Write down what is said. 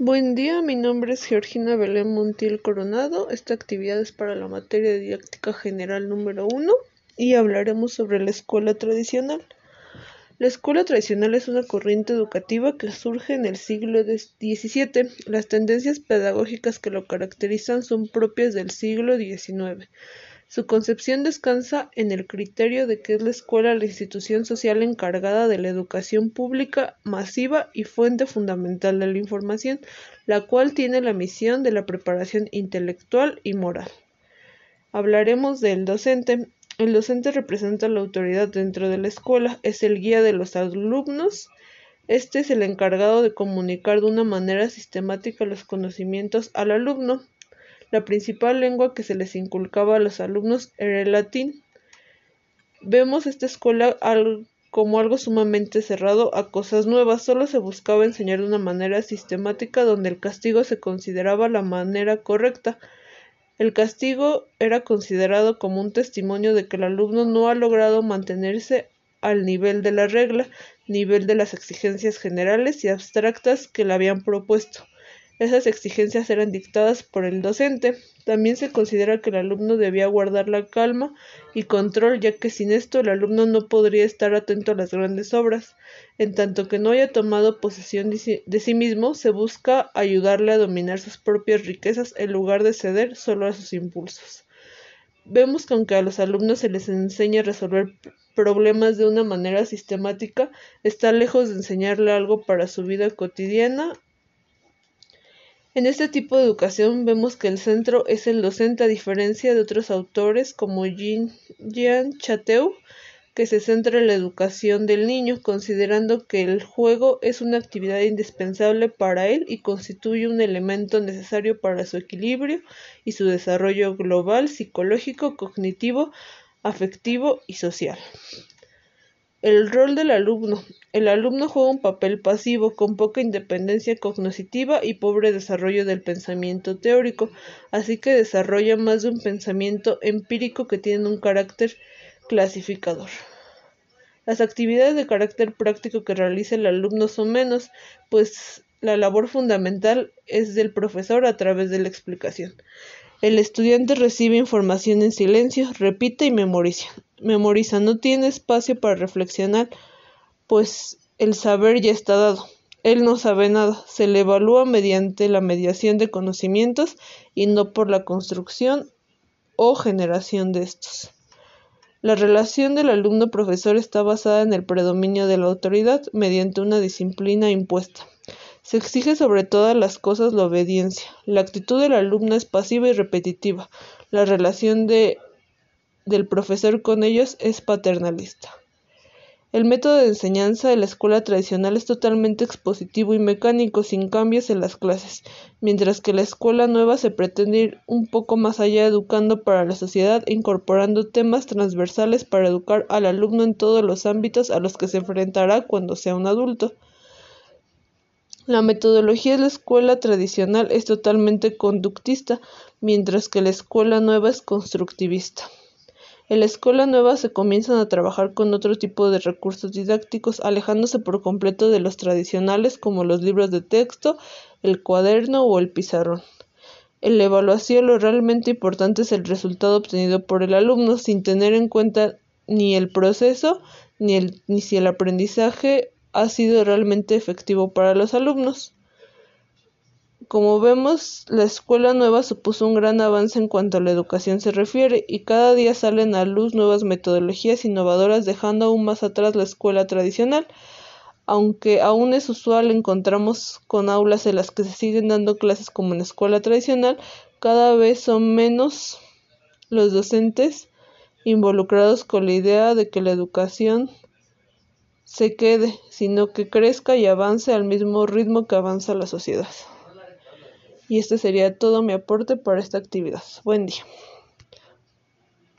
Buen día, mi nombre es Georgina Belén Montiel Coronado. Esta actividad es para la materia de didáctica general número 1 y hablaremos sobre la escuela tradicional. La escuela tradicional es una corriente educativa que surge en el siglo XVII. Las tendencias pedagógicas que lo caracterizan son propias del siglo XIX. Su concepción descansa en el criterio de que es la escuela la institución social encargada de la educación pública masiva y fuente fundamental de la información, la cual tiene la misión de la preparación intelectual y moral. Hablaremos del docente. El docente representa la autoridad dentro de la escuela, es el guía de los alumnos, este es el encargado de comunicar de una manera sistemática los conocimientos al alumno. La principal lengua que se les inculcaba a los alumnos era el latín. Vemos esta escuela como algo sumamente cerrado a cosas nuevas, solo se buscaba enseñar de una manera sistemática donde el castigo se consideraba la manera correcta. El castigo era considerado como un testimonio de que el alumno no ha logrado mantenerse al nivel de la regla, nivel de las exigencias generales y abstractas que le habían propuesto. Esas exigencias eran dictadas por el docente. También se considera que el alumno debía guardar la calma y control, ya que sin esto el alumno no podría estar atento a las grandes obras. En tanto que no haya tomado posesión de sí mismo, se busca ayudarle a dominar sus propias riquezas en lugar de ceder solo a sus impulsos. Vemos que aunque a los alumnos se les enseña a resolver problemas de una manera sistemática, está lejos de enseñarle algo para su vida cotidiana en este tipo de educación vemos que el centro es el docente a diferencia de otros autores como Jean Chateau, que se centra en la educación del niño, considerando que el juego es una actividad indispensable para él y constituye un elemento necesario para su equilibrio y su desarrollo global, psicológico, cognitivo, afectivo y social. El rol del alumno. El alumno juega un papel pasivo, con poca independencia cognitiva y pobre desarrollo del pensamiento teórico, así que desarrolla más de un pensamiento empírico que tiene un carácter clasificador. Las actividades de carácter práctico que realiza el alumno son menos, pues la labor fundamental es del profesor a través de la explicación. El estudiante recibe información en silencio, repite y memoriza. Memoriza, no tiene espacio para reflexionar, pues el saber ya está dado. Él no sabe nada, se le evalúa mediante la mediación de conocimientos y no por la construcción o generación de estos. La relación del alumno-profesor está basada en el predominio de la autoridad mediante una disciplina impuesta. Se exige sobre todas las cosas la obediencia. La actitud del alumno es pasiva y repetitiva. La relación de, del profesor con ellos es paternalista. El método de enseñanza de la escuela tradicional es totalmente expositivo y mecánico, sin cambios en las clases, mientras que la escuela nueva se pretende ir un poco más allá educando para la sociedad e incorporando temas transversales para educar al alumno en todos los ámbitos a los que se enfrentará cuando sea un adulto. La metodología de la escuela tradicional es totalmente conductista, mientras que la escuela nueva es constructivista. En la escuela nueva se comienzan a trabajar con otro tipo de recursos didácticos, alejándose por completo de los tradicionales como los libros de texto, el cuaderno o el pizarrón. En la evaluación lo realmente importante es el resultado obtenido por el alumno sin tener en cuenta ni el proceso ni, ni si el aprendizaje ha sido realmente efectivo para los alumnos. Como vemos, la escuela nueva supuso un gran avance en cuanto a la educación se refiere y cada día salen a luz nuevas metodologías innovadoras dejando aún más atrás la escuela tradicional. Aunque aún es usual encontramos con aulas en las que se siguen dando clases como en escuela tradicional, cada vez son menos los docentes involucrados con la idea de que la educación se quede, sino que crezca y avance al mismo ritmo que avanza la sociedad. Y este sería todo mi aporte para esta actividad. Buen día.